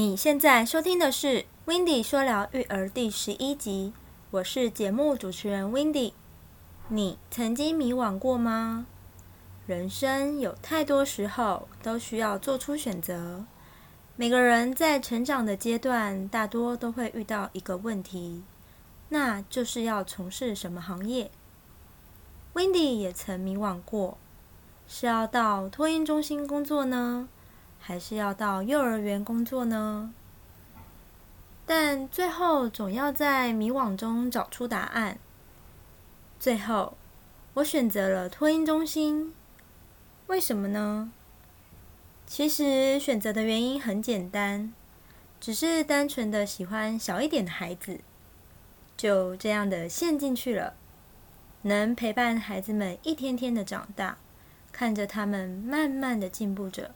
你现在收听的是《w i n d y 说聊育儿》第十一集，我是节目主持人 w i n d y 你曾经迷惘过吗？人生有太多时候都需要做出选择。每个人在成长的阶段，大多都会遇到一个问题，那就是要从事什么行业。w i n d y 也曾迷惘过，是要到托婴中心工作呢？还是要到幼儿园工作呢？但最后总要在迷惘中找出答案。最后，我选择了托婴中心。为什么呢？其实选择的原因很简单，只是单纯的喜欢小一点的孩子，就这样的陷进去了。能陪伴孩子们一天天的长大，看着他们慢慢的进步着。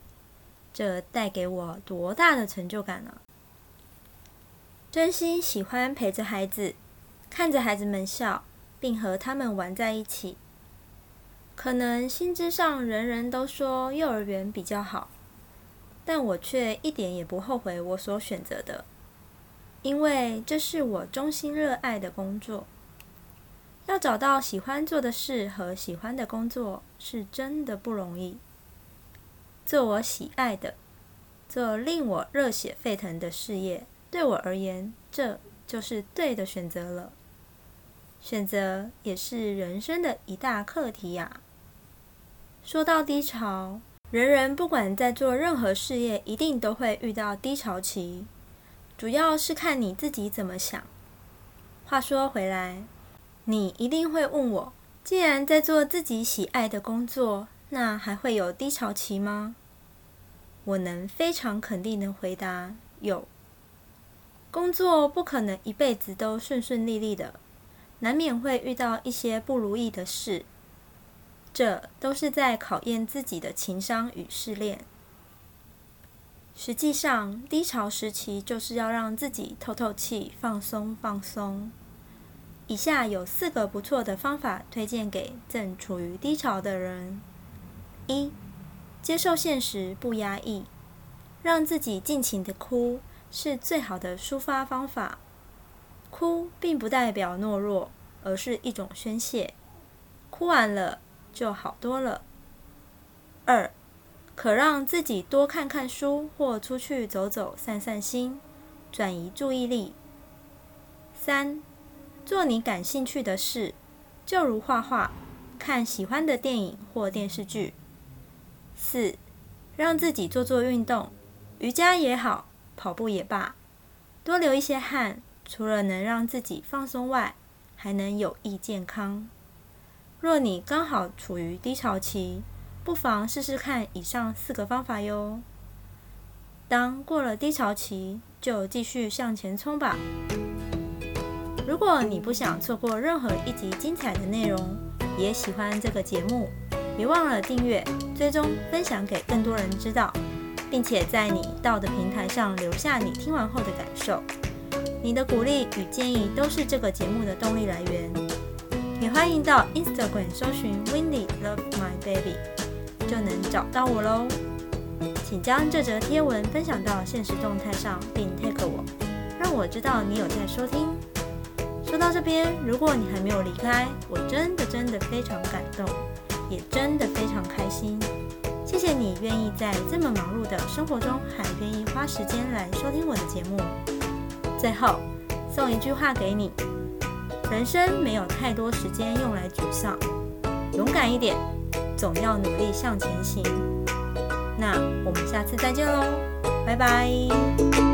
这带给我多大的成就感呢？真心喜欢陪着孩子，看着孩子们笑，并和他们玩在一起。可能心智上人人都说幼儿园比较好，但我却一点也不后悔我所选择的，因为这是我衷心热爱的工作。要找到喜欢做的事和喜欢的工作，是真的不容易。做我喜爱的，做令我热血沸腾的事业，对我而言，这就是对的选择了。选择也是人生的一大课题呀。说到低潮，人人不管在做任何事业，一定都会遇到低潮期，主要是看你自己怎么想。话说回来，你一定会问我，既然在做自己喜爱的工作，那还会有低潮期吗？我能非常肯定的回答：有。工作不可能一辈子都顺顺利利的，难免会遇到一些不如意的事。这都是在考验自己的情商与试炼。实际上，低潮时期就是要让自己透透气、放松放松。以下有四个不错的方法推荐给正处于低潮的人：一、接受现实，不压抑，让自己尽情的哭，是最好的抒发方法。哭并不代表懦弱，而是一种宣泄。哭完了就好多了。二、可让自己多看看书，或出去走走，散散心，转移注意力。三、做你感兴趣的事，就如画画、看喜欢的电影或电视剧。四，让自己做做运动，瑜伽也好，跑步也罢，多流一些汗，除了能让自己放松外，还能有益健康。若你刚好处于低潮期，不妨试试看以上四个方法哟。当过了低潮期，就继续向前冲吧。如果你不想错过任何一集精彩的内容，也喜欢这个节目。别忘了订阅、追踪、分享给更多人知道，并且在你到的平台上留下你听完后的感受。你的鼓励与建议都是这个节目的动力来源。也欢迎到 Instagram 搜寻 w i n d y Love My Baby，就能找到我喽。请将这则贴文分享到现实动态上，并 tag 我，让我知道你有在收听。说到这边，如果你还没有离开，我真的真的非常感动。也真的非常开心，谢谢你愿意在这么忙碌的生活中还愿意花时间来收听我的节目。最后送一句话给你：人生没有太多时间用来沮丧，勇敢一点，总要努力向前行。那我们下次再见喽，拜拜。